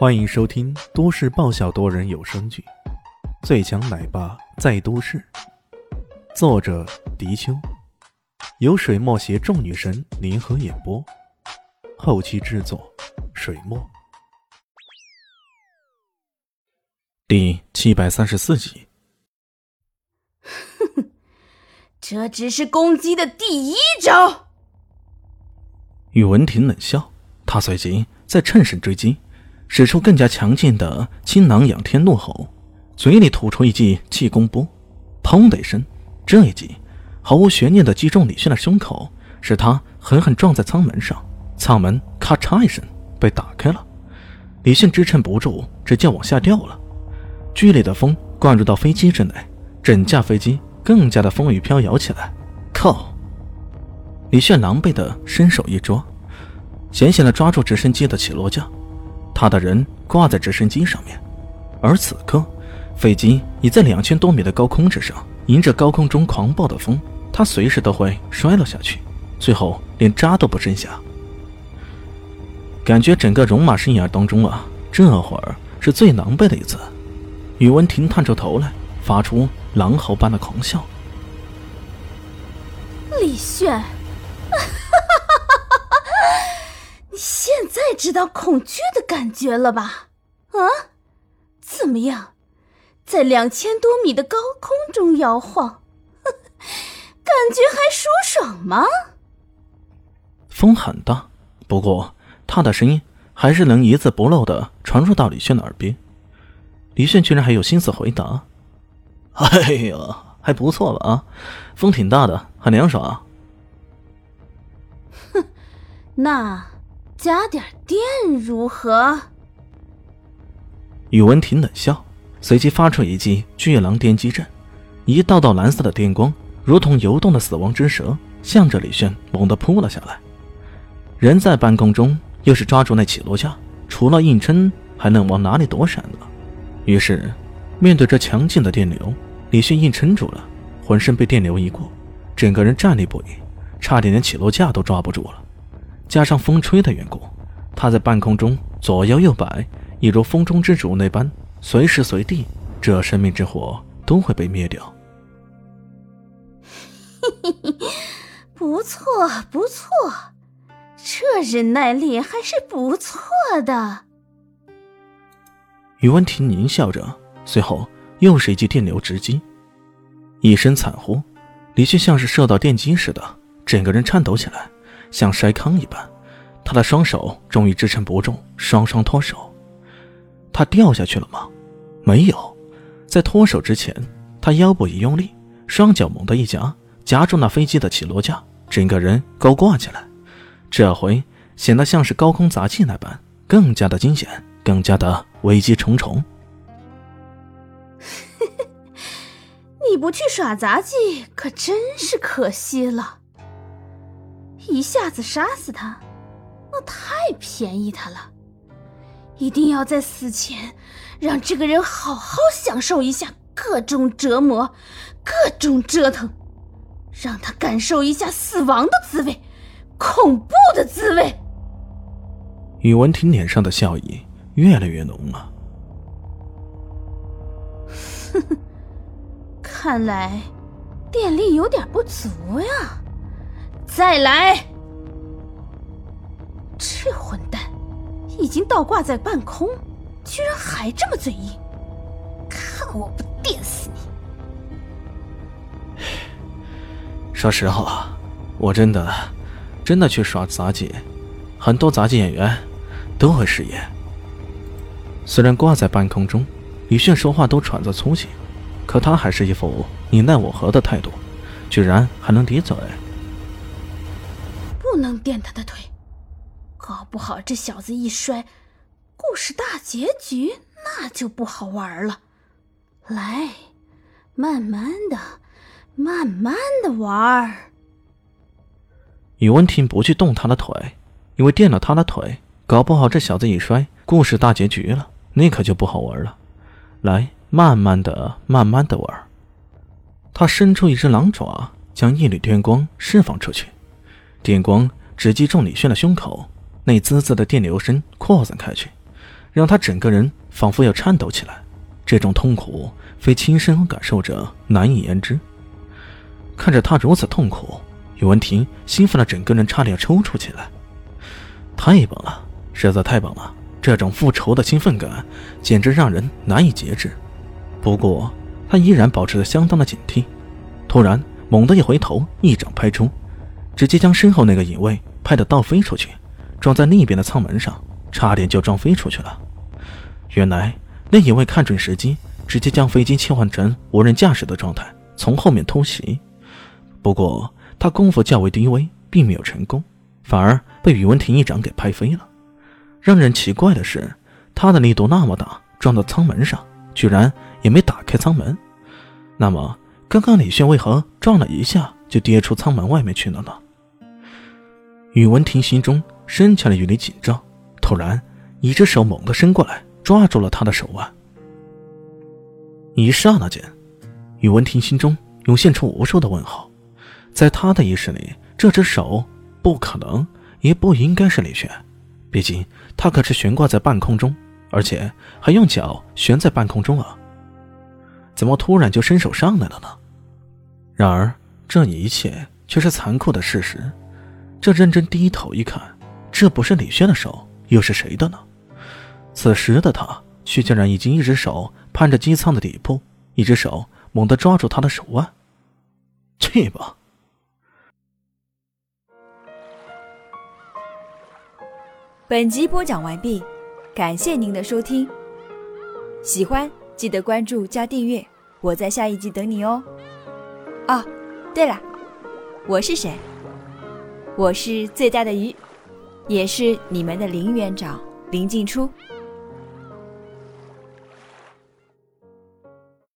欢迎收听都市爆笑多人有声剧《最强奶爸在都市》，作者：迪秋，由水墨携众女神联合演播，后期制作：水墨。第七百三十四集。这只是攻击的第一招。宇文婷冷笑，他随即在趁胜追击。使出更加强劲的青囊仰天怒吼，嘴里吐出一记气功波，砰的一声，这一击毫无悬念的击中李炫的胸口，使他狠狠撞在舱门上，舱门咔嚓一声被打开了，李炫支撑不住，直接往下掉了。剧烈的风灌入到飞机之内，整架飞机更加的风雨飘摇起来。靠！李炫狼狈的伸手一抓，险险的抓住直升机的起落架。他的人挂在直升机上面，而此刻，飞机已在两千多米的高空之上，迎着高空中狂暴的风，他随时都会摔落下去，最后连渣都不剩下。感觉整个戎马生涯当中啊，这会儿是最狼狈的一次。宇文婷探出头来，发出狼嚎般的狂笑。李炫。现在知道恐惧的感觉了吧？啊，怎么样，在两千多米的高空中摇晃，感觉还舒爽吗？风很大，不过他的声音还是能一字不漏的传入到李炫的耳边。李炫居然还有心思回答：“哎呀，还不错吧？啊，风挺大的，很凉爽。”哼，那。加点电如何？宇文婷冷笑，随即发出一记巨狼电击阵，一道道蓝色的电光如同游动的死亡之蛇，向着李炫猛地扑了下来。人在半空中，又是抓住那起落架，除了硬撑，还能往哪里躲闪呢？于是，面对这强劲的电流，李炫硬撑住了，浑身被电流一过，整个人站立不已，差点连起落架都抓不住了。加上风吹的缘故，他在半空中左摇右摆，一如风中之烛那般，随时随地，这生命之火都会被灭掉。不错不错，这忍耐力还是不错的。宇文婷狞笑着，随后又是一记电流直击，一声惨呼，李迅像是受到电击似的，整个人颤抖起来。像筛糠一般，他的双手终于支撑不住，双双脱手。他掉下去了吗？没有，在脱手之前，他腰部一用力，双脚猛地一夹，夹住那飞机的起落架，整个人高挂起来。这回显得像是高空杂技那般，更加的惊险，更加的危机重重。你不去耍杂技，可真是可惜了。一下子杀死他，那太便宜他了。一定要在死前让这个人好好享受一下各种折磨、各种折腾，让他感受一下死亡的滋味、恐怖的滋味。宇文婷脸上的笑意越来越浓了。哼哼，看来电力有点不足呀。再来！这混蛋已经倒挂在半空，居然还这么嘴硬！看我不电死你！说实话，我真的真的去耍杂技，很多杂技演员都会失言。虽然挂在半空中，李炫说话都喘着粗气，可他还是一副你奈我何的态度，居然还能抵嘴。不能垫他的腿，搞不好这小子一摔，故事大结局那就不好玩了。来，慢慢的，慢慢的玩。宇文婷不去动他的腿，因为垫了他的腿，搞不好这小子一摔，故事大结局了，那可就不好玩了。来，慢慢的，慢慢的玩。他伸出一只狼爪，将一缕电光释放出去。电光直击中李轩的胸口，那滋滋的电流声扩散开去，让他整个人仿佛要颤抖起来。这种痛苦，非亲身感受者难以言之。看着他如此痛苦，宇文婷兴奋的整个人差点抽搐起来。太棒了，实在太棒了！这种复仇的兴奋感，简直让人难以节制。不过，他依然保持着相当的警惕。突然，猛地一回头，一掌拍出，直接将身后那个影卫拍得倒飞出去，撞在另一边的舱门上，差点就撞飞出去了。原来，那影卫看准时机，直接将飞机切换成无人驾驶的状态，从后面偷袭。不过，他功夫较为低微，并没有成功，反而被宇文婷一掌给拍飞了。让人奇怪的是，他的力度那么大，撞到舱门上，居然也没打开舱门。那么，刚刚李炫为何撞了一下就跌出舱门外面去了呢？宇文婷心中升起了一缕紧张，突然，一只手猛地伸过来，抓住了他的手腕。一刹那间，宇文婷心中涌现出无数的问号。在他的意识里，这只手不可能，也不应该是李炫。毕竟他可是悬挂在半空中，而且还用脚悬在半空中啊！怎么突然就伸手上来了呢？然而这一切却是残酷的事实。这认真低头一看，这不是李轩的手，又是谁的呢？此时的他却竟然已经一只手攀着机舱的底部，一只手猛地抓住他的手腕。去吧！本集播讲完毕，感谢您的收听。喜欢记得关注加订阅，我在下一集等你哦。哦，对了，我是谁？我是最大的鱼，也是你们的林园长林静初。